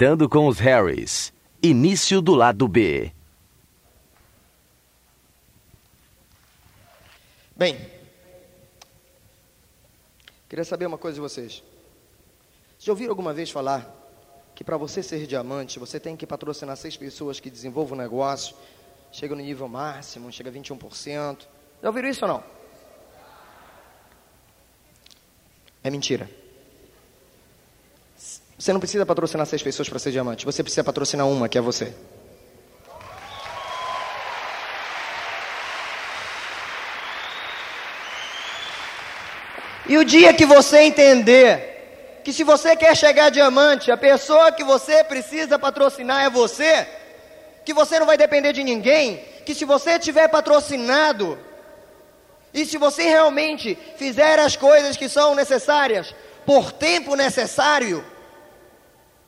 Lidando com os Harrys. Início do lado B. Bem, queria saber uma coisa de vocês. Já ouviram alguma vez falar que para você ser diamante, você tem que patrocinar seis pessoas que desenvolvam o negócio, chega no nível máximo, chega a 21%? Já ouviram isso ou não? É mentira. Você não precisa patrocinar seis pessoas para ser diamante, você precisa patrocinar uma, que é você. E o dia que você entender que se você quer chegar a diamante, a pessoa que você precisa patrocinar é você, que você não vai depender de ninguém, que se você tiver patrocinado e se você realmente fizer as coisas que são necessárias por tempo necessário,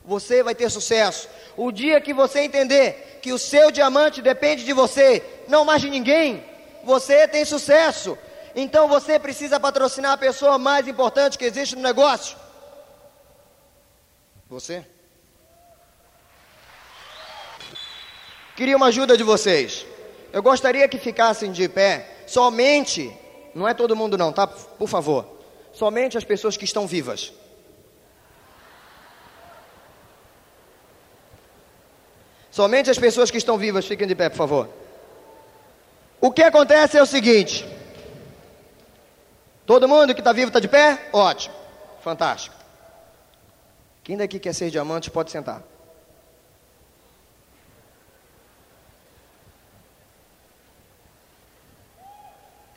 você vai ter sucesso. O dia que você entender que o seu diamante depende de você, não mais de ninguém, você tem sucesso. Então você precisa patrocinar a pessoa mais importante que existe no negócio. Você? Queria uma ajuda de vocês. Eu gostaria que ficassem de pé, somente, não é todo mundo não, tá? Por favor. Somente as pessoas que estão vivas. Somente as pessoas que estão vivas fiquem de pé, por favor. O que acontece é o seguinte: Todo mundo que está vivo está de pé? Ótimo, fantástico. Quem daqui quer ser diamante pode sentar.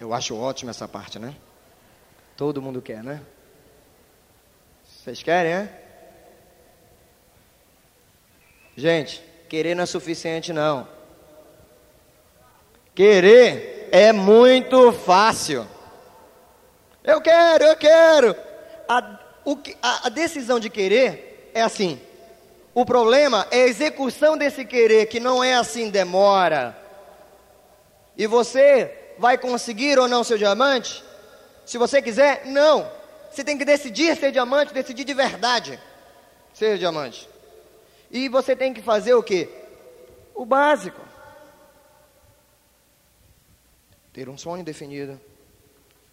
Eu acho ótimo essa parte, né? Todo mundo quer, né? Vocês querem, né? Gente, querer não é suficiente, não. Querer é muito fácil. Eu quero, eu quero. A, o, a, a decisão de querer é assim. O problema é a execução desse querer, que não é assim, demora. E você vai conseguir ou não seu diamante? Se você quiser, não. Você tem que decidir ser diamante, decidir de verdade ser diamante. E você tem que fazer o que? O básico. Ter um sonho definido,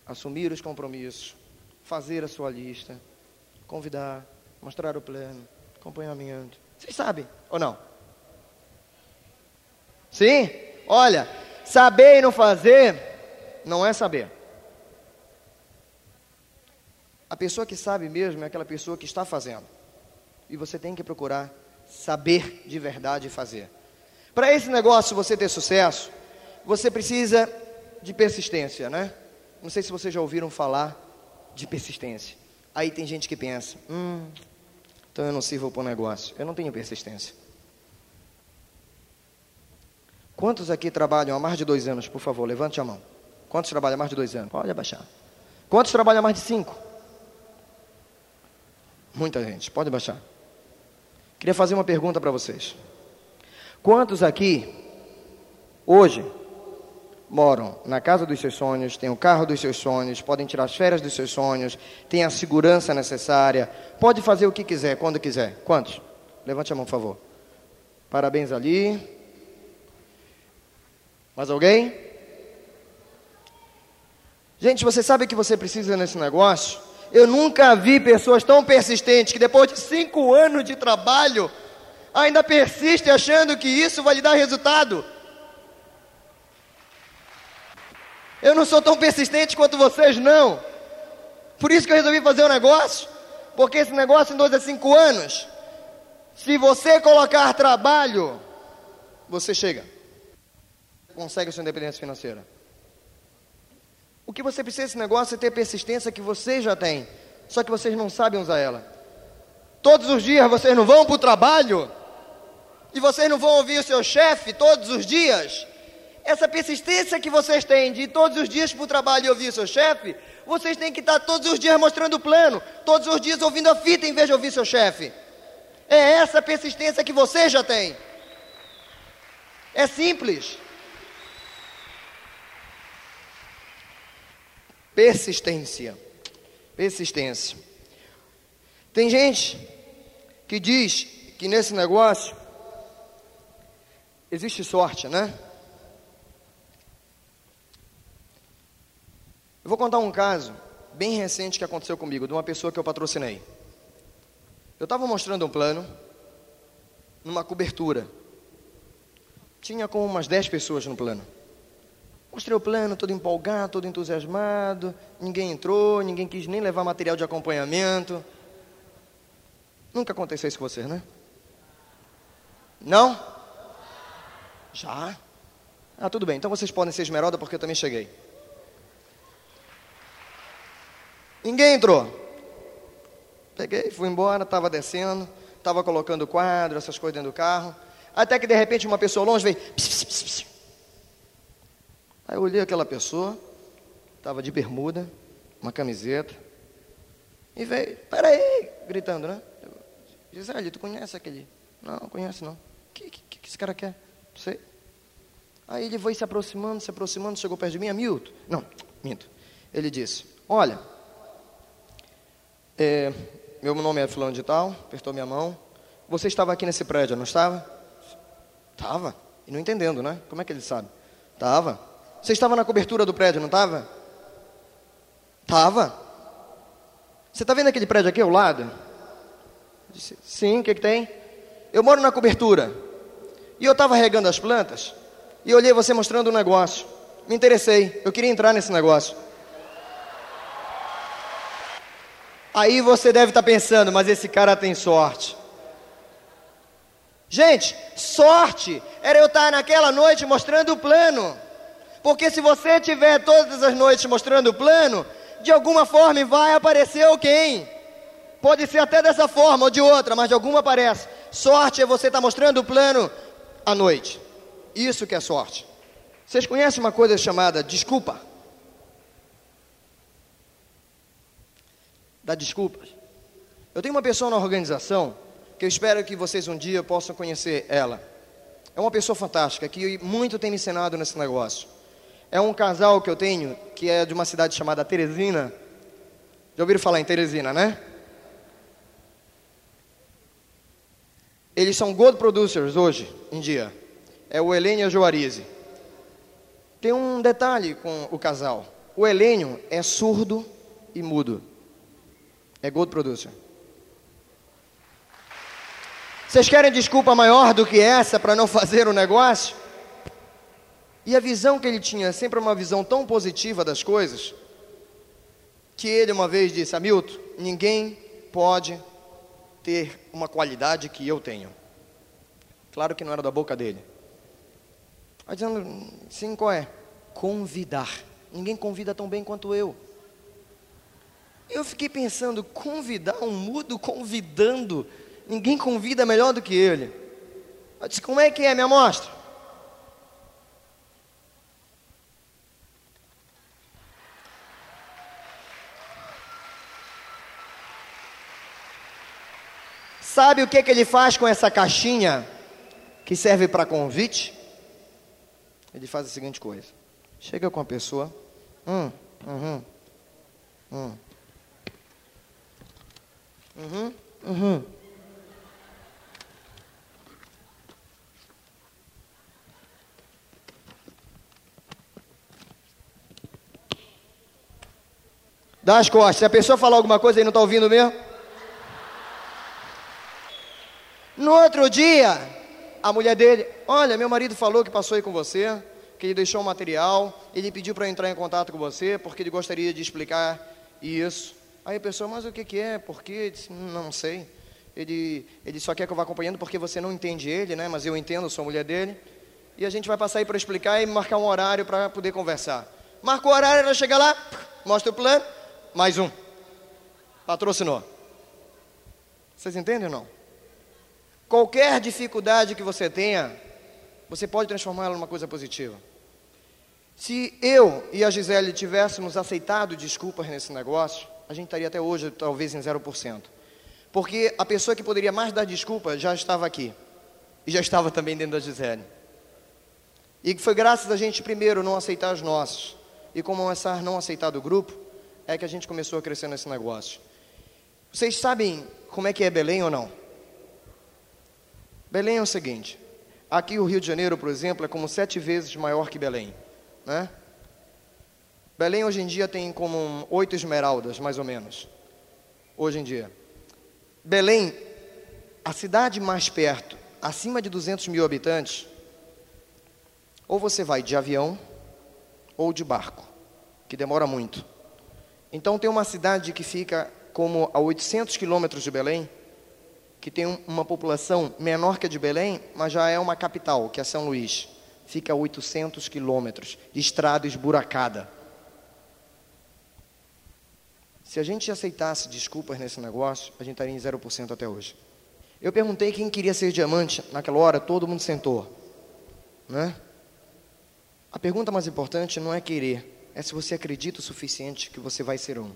assumir os compromissos, fazer a sua lista, convidar, mostrar o plano, acompanhamento. Vocês sabem ou não? Sim? Olha, saber e não fazer não é saber. A pessoa que sabe mesmo é aquela pessoa que está fazendo. E você tem que procurar saber de verdade fazer. Para esse negócio você ter sucesso, você precisa de persistência, né? Não sei se vocês já ouviram falar de persistência. Aí tem gente que pensa: hum, então eu não sirvo para o negócio. Eu não tenho persistência. Quantos aqui trabalham há mais de dois anos? Por favor, levante a mão. Quantos trabalham há mais de dois anos? Pode abaixar. Quantos trabalham há mais de cinco? Muita gente. Pode abaixar. Queria fazer uma pergunta para vocês. Quantos aqui, hoje, moram na casa dos seus sonhos, têm o carro dos seus sonhos, podem tirar as férias dos seus sonhos, têm a segurança necessária, pode fazer o que quiser, quando quiser. Quantos? Levante a mão, por favor. Parabéns ali. Mais alguém? Gente, você sabe que você precisa nesse negócio? Eu nunca vi pessoas tão persistentes que depois de cinco anos de trabalho ainda persistem achando que isso vai lhe dar resultado. Eu não sou tão persistente quanto vocês, não. Por isso que eu resolvi fazer o um negócio. Porque esse negócio em dois a cinco anos, se você colocar trabalho, você chega. Consegue a sua independência financeira. O que você precisa desse negócio é ter persistência que vocês já têm. Só que vocês não sabem usar ela. Todos os dias vocês não vão para o trabalho. E vocês não vão ouvir o seu chefe todos os dias essa persistência que vocês têm de ir todos os dias para o trabalho e ouvir seu chefe, vocês têm que estar todos os dias mostrando o plano, todos os dias ouvindo a fita em vez de ouvir seu chefe. É essa persistência que vocês já têm. É simples. Persistência. Persistência. Tem gente que diz que nesse negócio existe sorte, né? Eu vou contar um caso bem recente que aconteceu comigo, de uma pessoa que eu patrocinei. Eu estava mostrando um plano numa cobertura. Tinha como umas 10 pessoas no plano. Mostrei o plano, todo empolgado, todo entusiasmado. Ninguém entrou, ninguém quis nem levar material de acompanhamento. Nunca aconteceu isso com vocês, né? Não? Já? Ah, tudo bem. Então vocês podem ser esmeralda porque eu também cheguei. Ninguém entrou. Peguei, fui embora, estava descendo, estava colocando quadro, essas coisas dentro do carro. Até que de repente uma pessoa longe veio. Pss, pss, pss, Aí eu olhei aquela pessoa, estava de bermuda, uma camiseta, e veio, peraí, gritando, né? Gisele, tu conhece aquele? Não, conhece não. O que, que, que esse cara quer? Não sei. Aí ele foi se aproximando, se aproximando, chegou perto de mim, Hamilton. Não, minto. Ele disse, olha, é, meu nome é fulano de tal, apertou minha mão. Você estava aqui nesse prédio, não estava? Estava. E não entendendo, né? Como é que ele sabe? Estava. Você estava na cobertura do prédio, não estava? Estava. Você está vendo aquele prédio aqui ao lado? Disse, sim, o que, que tem? Eu moro na cobertura. E eu estava regando as plantas. E olhei você mostrando um negócio. Me interessei. Eu queria entrar nesse negócio. Aí você deve estar tá pensando, mas esse cara tem sorte. Gente, sorte era eu estar naquela noite mostrando o plano. Porque se você tiver todas as noites mostrando o plano, de alguma forma vai aparecer alguém. Pode ser até dessa forma ou de outra, mas de alguma aparece. Sorte é você estar mostrando o plano à noite. Isso que é sorte. Vocês conhecem uma coisa chamada desculpa? Dá desculpas. Eu tenho uma pessoa na organização que eu espero que vocês um dia possam conhecer ela. É uma pessoa fantástica que muito tem me ensinado nesse negócio. É um casal que eu tenho que é de uma cidade chamada Teresina. Já ouviram falar em Teresina, né? Eles são gold producers hoje em dia. É o Helênio e a Joarize. Tem um detalhe com o casal. O Helênio é surdo e mudo. É gold producer. Vocês querem desculpa maior do que essa para não fazer o negócio? E a visão que ele tinha, sempre uma visão tão positiva das coisas, que ele uma vez disse: Hamilton, ninguém pode ter uma qualidade que eu tenho. Claro que não era da boca dele. Aí dizendo, sim, qual é? Convidar. Ninguém convida tão bem quanto eu. Eu fiquei pensando, convidar um mudo convidando. Ninguém convida melhor do que ele. Eu disse, como é que é? Me mostra. Sabe o que, que ele faz com essa caixinha que serve para convite? Ele faz a seguinte coisa: chega com a pessoa, hum, uhum, hum, uhum, uhum. Dá as costas. Se a pessoa falar alguma coisa e não está ouvindo mesmo. No outro dia, a mulher dele, olha, meu marido falou que passou aí com você, que ele deixou um material, ele pediu para entrar em contato com você, porque ele gostaria de explicar isso. Aí a pessoa, mas o que, que é? Por quê? Disse, não sei. Ele, ele só quer que eu vá acompanhando porque você não entende ele, né? Mas eu entendo, sou a mulher dele. E a gente vai passar aí para explicar e marcar um horário para poder conversar. Marcou o horário, ela chega lá, mostra o plano, mais um. Patrocinou. Vocês entendem ou não? Qualquer dificuldade que você tenha, você pode transformá-la numa coisa positiva. Se eu e a Gisele tivéssemos aceitado desculpas nesse negócio, a gente estaria até hoje talvez em 0%. Porque a pessoa que poderia mais dar desculpa já estava aqui. E já estava também dentro da Gisele. E foi graças a gente primeiro não aceitar os nossos. E começar a não aceitar do grupo, é que a gente começou a crescer nesse negócio. Vocês sabem como é que é Belém ou não? Belém é o seguinte: aqui o Rio de Janeiro, por exemplo, é como sete vezes maior que Belém, né? Belém hoje em dia tem como oito esmeraldas, mais ou menos. Hoje em dia. Belém, a cidade mais perto, acima de 200 mil habitantes, ou você vai de avião ou de barco, que demora muito. Então tem uma cidade que fica como a 800 quilômetros de Belém, que tem uma população menor que a de Belém, mas já é uma capital, que é São Luís. Fica a 800 quilômetros de estrada esburacada. Se a gente aceitasse desculpas nesse negócio, a gente estaria em 0% até hoje. Eu perguntei quem queria ser diamante, naquela hora todo mundo sentou. Né? A pergunta mais importante não é querer, é se você acredita o suficiente que você vai ser um.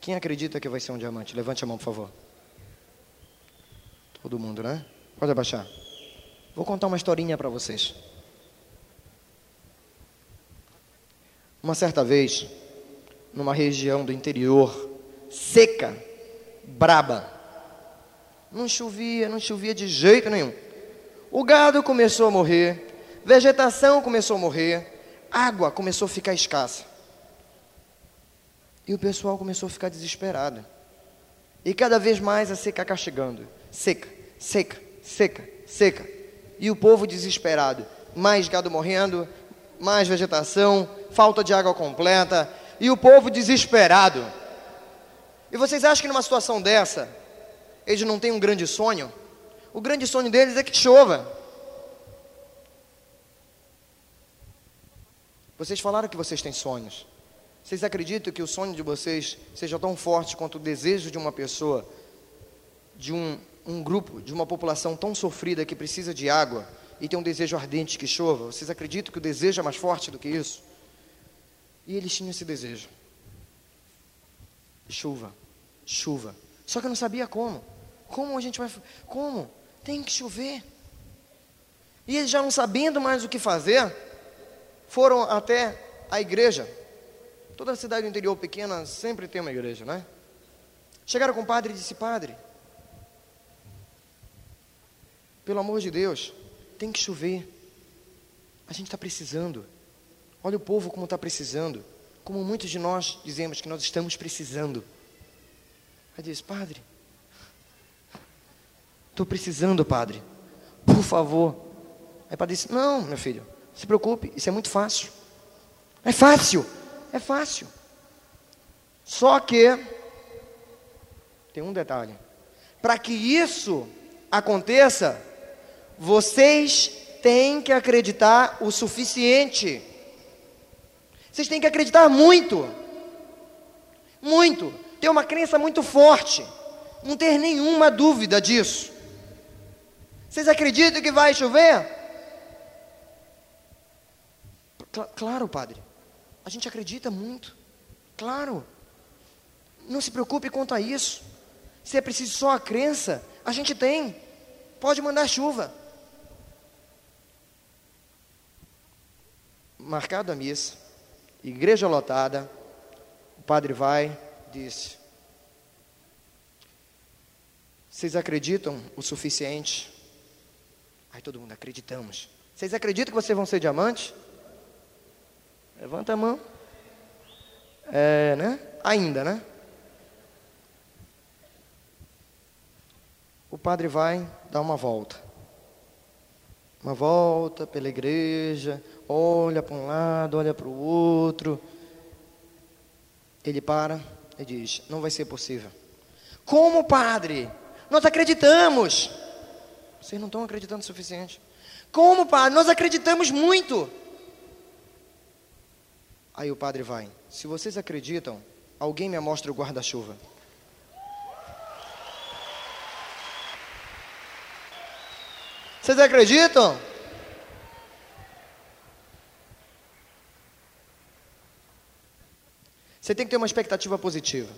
Quem acredita que vai ser um diamante? Levante a mão, por favor. Todo mundo, né? Pode abaixar. Vou contar uma historinha para vocês. Uma certa vez, numa região do interior, seca, braba. Não chovia, não chovia de jeito nenhum. O gado começou a morrer, vegetação começou a morrer, água começou a ficar escassa. E o pessoal começou a ficar desesperado. E cada vez mais a seca chegando. Seca, seca, seca, seca. E o povo desesperado. Mais gado morrendo, mais vegetação, falta de água completa e o povo desesperado. E vocês acham que numa situação dessa, eles não têm um grande sonho? O grande sonho deles é que chova. Vocês falaram que vocês têm sonhos. Vocês acreditam que o sonho de vocês seja tão forte quanto o desejo de uma pessoa, de um, um grupo, de uma população tão sofrida que precisa de água e tem um desejo ardente que chova? Vocês acreditam que o desejo é mais forte do que isso? E eles tinham esse desejo. Chuva, chuva. Só que eu não sabia como. Como a gente vai. Como? Tem que chover. E eles já não sabendo mais o que fazer, foram até a igreja. Toda cidade do interior pequena sempre tem uma igreja, né? Chegaram com o padre e disse: Padre, pelo amor de Deus, tem que chover. A gente está precisando. Olha o povo como está precisando. Como muitos de nós dizemos que nós estamos precisando. Aí diz, Padre, estou precisando, Padre. Por favor. Aí o padre disse, não, meu filho, se preocupe, isso é muito fácil. É fácil, é fácil. Só que tem um detalhe. Para que isso aconteça, vocês têm que acreditar o suficiente. Vocês têm que acreditar muito. Muito. Ter uma crença muito forte. Não ter nenhuma dúvida disso. Vocês acreditam que vai chover? claro, padre. A gente acredita muito. Claro. Não se preocupe quanto a isso. Se é preciso só a crença, a gente tem. Pode mandar chuva. Marcado a missa igreja lotada, o padre vai, disse: Vocês acreditam o suficiente? Aí todo mundo, acreditamos. Vocês acreditam que vocês vão ser diamante? Levanta a mão. É, né? Ainda, né? O padre vai dar uma volta. Uma volta pela igreja, olha para um lado, olha para o outro. Ele para e diz: Não vai ser possível. Como, padre? Nós acreditamos. Vocês não estão acreditando o suficiente. Como, padre? Nós acreditamos muito. Aí o padre vai: Se vocês acreditam, alguém me mostra o guarda-chuva. Vocês acreditam? Você tem que ter uma expectativa positiva.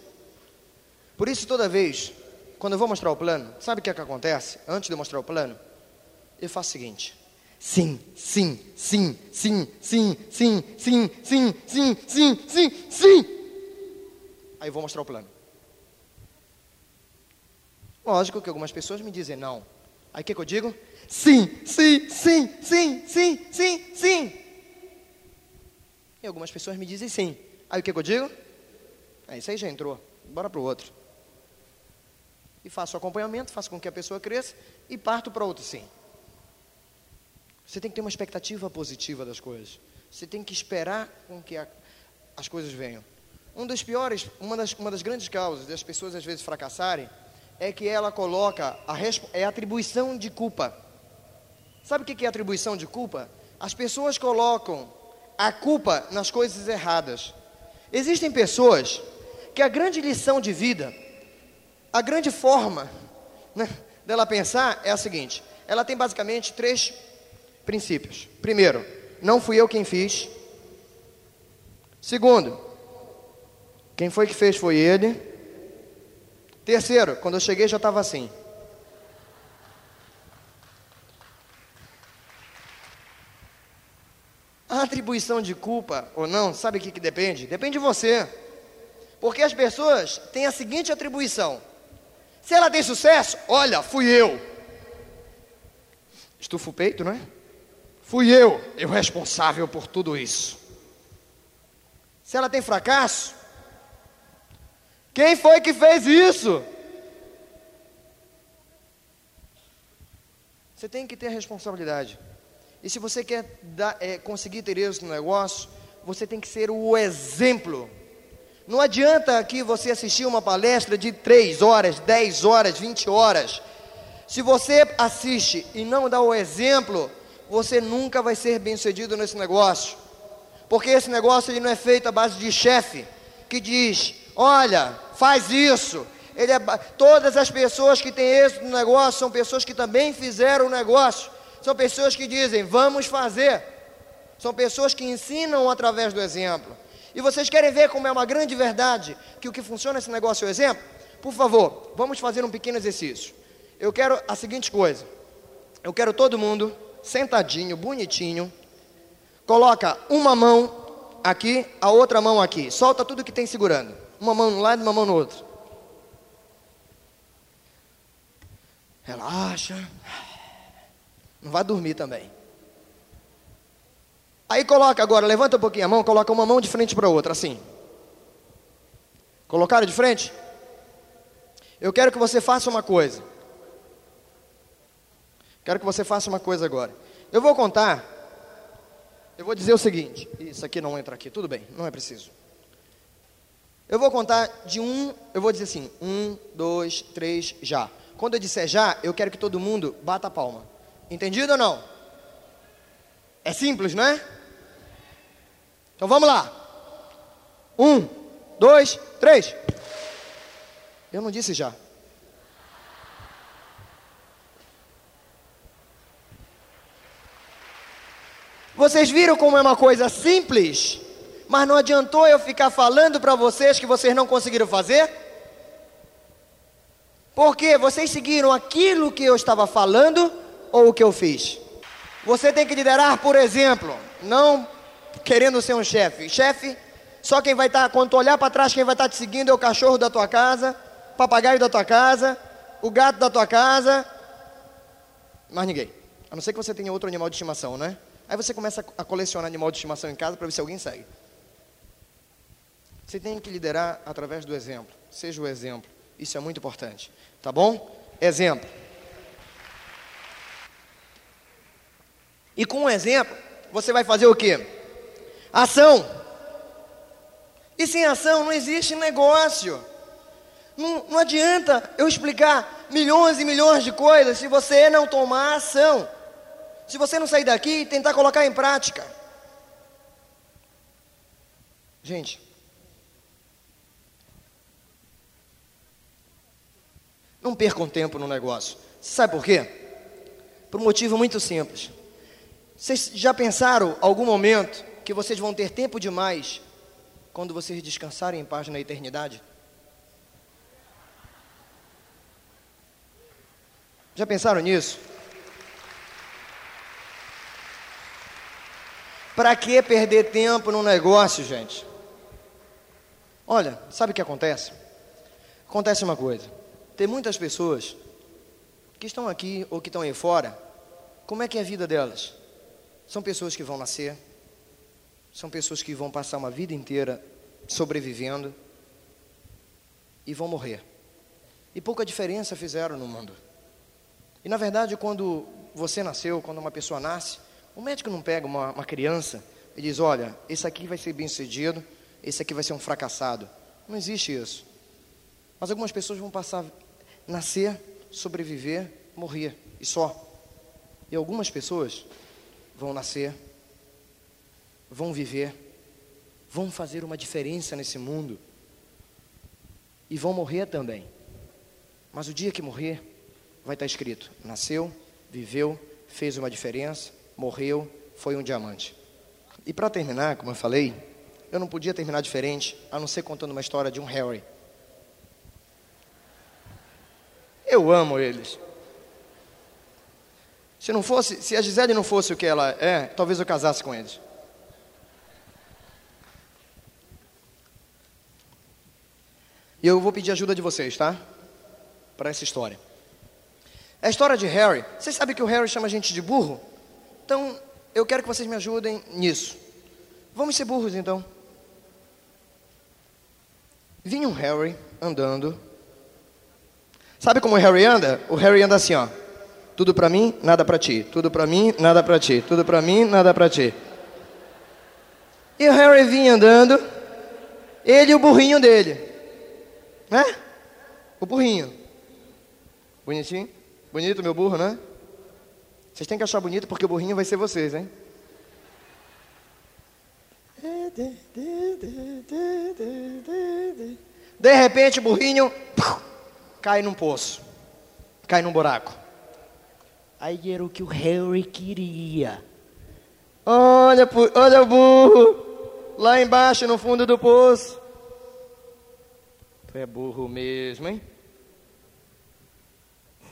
Por isso, toda vez, quando eu vou mostrar o plano, sabe o que, é que acontece? Antes de eu mostrar o plano, eu faço o seguinte: sim, sim, sim, sim, sim, sim, sim, sim, sim, sim, sim, sim. Aí eu vou mostrar o plano. Lógico que algumas pessoas me dizem não. Aí o que, que eu digo? Sim, sim, sim, sim, sim, sim, sim. E algumas pessoas me dizem sim. Aí o que, que eu digo? É, isso aí já entrou. Bora para o outro. E faço acompanhamento, faço com que a pessoa cresça e parto para outro sim. Você tem que ter uma expectativa positiva das coisas. Você tem que esperar com que a, as coisas venham. Um dos piores, uma das, uma das grandes causas das pessoas às vezes fracassarem é que ela coloca a é atribuição de culpa. Sabe o que é atribuição de culpa? As pessoas colocam a culpa nas coisas erradas. Existem pessoas que a grande lição de vida, a grande forma né, dela pensar é a seguinte: ela tem basicamente três princípios. Primeiro, não fui eu quem fiz. Segundo, quem foi que fez foi ele. Terceiro, quando eu cheguei já estava assim. A atribuição de culpa ou não, sabe o que, que depende? Depende de você. Porque as pessoas têm a seguinte atribuição: se ela tem sucesso, olha, fui eu. Estufa o peito, não é? Fui eu, eu responsável por tudo isso. Se ela tem fracasso, quem foi que fez isso? Você tem que ter responsabilidade. E se você quer dar, é, conseguir ter êxito no negócio, você tem que ser o exemplo. Não adianta aqui você assistir uma palestra de 3 horas, 10 horas, 20 horas. Se você assiste e não dá o exemplo, você nunca vai ser bem sucedido nesse negócio. Porque esse negócio ele não é feito à base de chefe que diz: olha, faz isso. Ele é, todas as pessoas que têm êxito no negócio são pessoas que também fizeram o negócio. São pessoas que dizem, vamos fazer. São pessoas que ensinam através do exemplo. E vocês querem ver como é uma grande verdade que o que funciona nesse negócio é o exemplo? Por favor, vamos fazer um pequeno exercício. Eu quero a seguinte coisa. Eu quero todo mundo sentadinho, bonitinho. Coloca uma mão aqui, a outra mão aqui. Solta tudo que tem segurando. Uma mão no lado, uma mão no outro. Relaxa. Não vai dormir também. Aí coloca agora, levanta um pouquinho a mão, coloca uma mão de frente para a outra, assim. Colocaram de frente? Eu quero que você faça uma coisa. Quero que você faça uma coisa agora. Eu vou contar. Eu vou dizer o seguinte. Isso aqui não entra aqui, tudo bem, não é preciso. Eu vou contar de um, eu vou dizer assim, um, dois, três, já. Quando eu disser já, eu quero que todo mundo bata a palma. Entendido ou não? É simples, não é? Então vamos lá. Um, dois, três. Eu não disse já. Vocês viram como é uma coisa simples? Mas não adiantou eu ficar falando para vocês que vocês não conseguiram fazer? Porque vocês seguiram aquilo que eu estava falando ou o que eu fiz? Você tem que liderar por exemplo, não querendo ser um chefe. Chefe, só quem vai estar, tá, quando tu olhar para trás, quem vai estar tá te seguindo é o cachorro da tua casa, o papagaio da tua casa, o gato da tua casa, mais ninguém. A não ser que você tenha outro animal de estimação, né? Aí você começa a colecionar animal de estimação em casa para ver se alguém segue. Você tem que liderar através do exemplo. Seja o exemplo. Isso é muito importante. Tá bom? Exemplo. E com um exemplo, você vai fazer o quê? Ação. E sem ação não existe negócio. Não, não adianta eu explicar milhões e milhões de coisas se você não tomar ação. Se você não sair daqui e tentar colocar em prática. Gente, Não percam tempo no negócio. Sabe por quê? Por um motivo muito simples. Vocês já pensaram algum momento que vocês vão ter tempo demais quando vocês descansarem em paz na eternidade? Já pensaram nisso? Para que perder tempo no negócio, gente? Olha, sabe o que acontece? Acontece uma coisa. Tem muitas pessoas que estão aqui ou que estão aí fora, como é que é a vida delas? São pessoas que vão nascer, são pessoas que vão passar uma vida inteira sobrevivendo e vão morrer. E pouca diferença fizeram no mundo. E na verdade, quando você nasceu, quando uma pessoa nasce, o médico não pega uma, uma criança e diz: Olha, esse aqui vai ser bem sucedido, esse aqui vai ser um fracassado. Não existe isso. Mas algumas pessoas vão passar, nascer, sobreviver, morrer, e só. E algumas pessoas vão nascer, vão viver, vão fazer uma diferença nesse mundo, e vão morrer também. Mas o dia que morrer, vai estar escrito: nasceu, viveu, fez uma diferença, morreu, foi um diamante. E para terminar, como eu falei, eu não podia terminar diferente, a não ser contando uma história de um Harry. Eu amo eles. Se não fosse, se a Gisele não fosse o que ela é, talvez eu casasse com eles. E eu vou pedir ajuda de vocês, tá? Para essa história. A história de Harry. Vocês sabem que o Harry chama a gente de burro? Então, eu quero que vocês me ajudem nisso. Vamos ser burros então. Vinha um Harry andando. Sabe como o Harry anda? O Harry anda assim, ó. Tudo para mim, nada para ti. Tudo para mim, nada para ti. Tudo para mim, nada para ti. E o Harry vinha andando, ele e o burrinho dele. Né? O burrinho. Bonitinho? Bonito meu burro, né? Vocês têm que achar bonito porque o burrinho vai ser vocês, hein? De repente o burrinho cai num poço, cai num buraco. Aí era o que o Harry queria. Olha, olha o burro, lá embaixo no fundo do poço. Tu é burro mesmo, hein?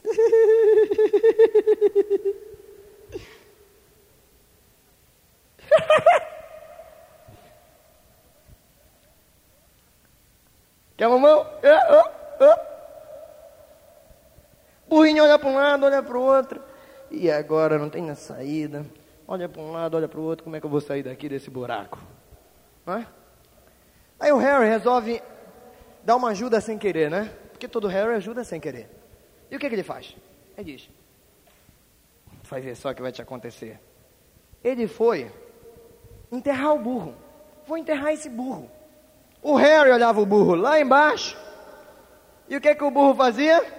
Quer mamão? Olha para um lado, olha para o outro. E agora não tem a saída. Olha para um lado, olha para o outro. Como é que eu vou sair daqui desse buraco? É? Aí o Harry resolve dar uma ajuda sem querer, né? Porque todo Harry ajuda sem querer. E o que, que ele faz? Ele diz: Vai ver só o que vai te acontecer. Ele foi enterrar o burro. Vou enterrar esse burro. O Harry olhava o burro lá embaixo. E o que que o burro fazia?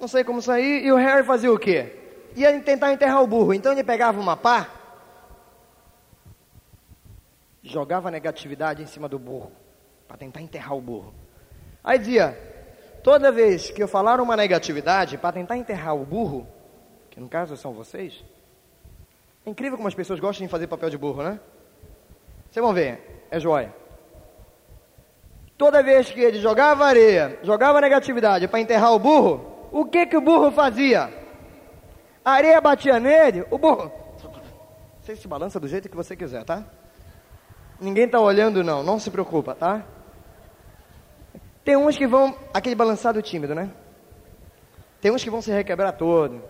Não sei como sair. E o Harry fazia o quê? Ia tentar enterrar o burro. Então ele pegava uma pá, jogava negatividade em cima do burro para tentar enterrar o burro. Aí dizia: toda vez que eu falar uma negatividade para tentar enterrar o burro, que no caso são vocês, é incrível como as pessoas gostam de fazer papel de burro, né? Vocês vão ver, é joia. Toda vez que ele jogava areia, jogava negatividade para enterrar o burro, o que que o burro fazia? A areia batia nele, o burro. Você se balança do jeito que você quiser, tá? Ninguém tá olhando não, não se preocupa, tá? Tem uns que vão aquele balançado tímido, né? Tem uns que vão se requebrar todo.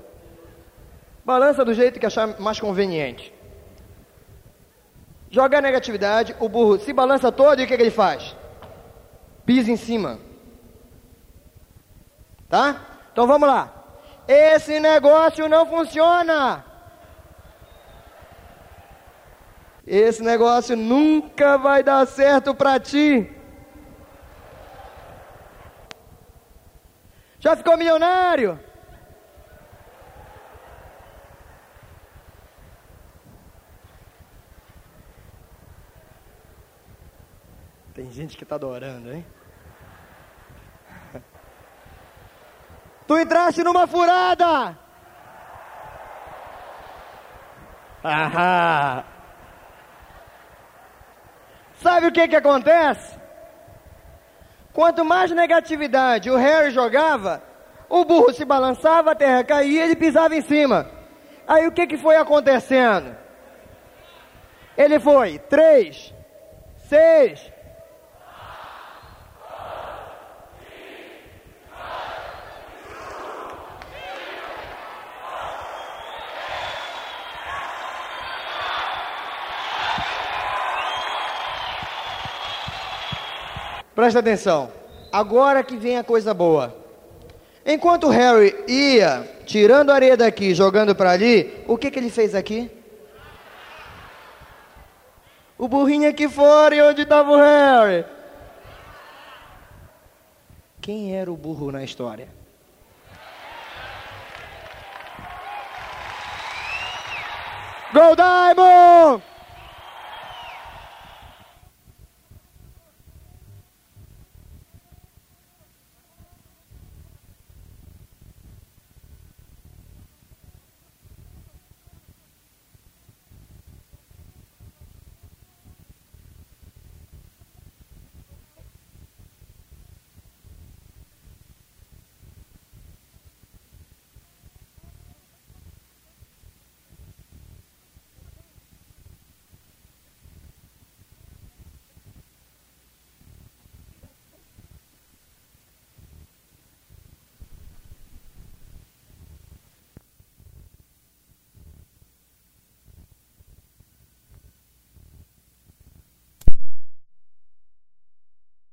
Balança do jeito que achar mais conveniente. Joga a negatividade, o burro se balança todo e o que, que ele faz? pisa em cima. Tá? Então vamos lá. Esse negócio não funciona. Esse negócio nunca vai dar certo para ti. Já ficou milionário? Tem gente que está adorando, hein? Tu entraste numa furada! Ahá! Sabe o que que acontece? Quanto mais negatividade o Harry jogava, o burro se balançava, a terra caía e ele pisava em cima. Aí o que que foi acontecendo? Ele foi três, seis, Presta atenção. Agora que vem a coisa boa. Enquanto Harry ia tirando areia daqui, jogando para ali, o que, que ele fez aqui? O burrinho aqui fora e onde estava o Harry? Quem era o burro na história? Go Diamond!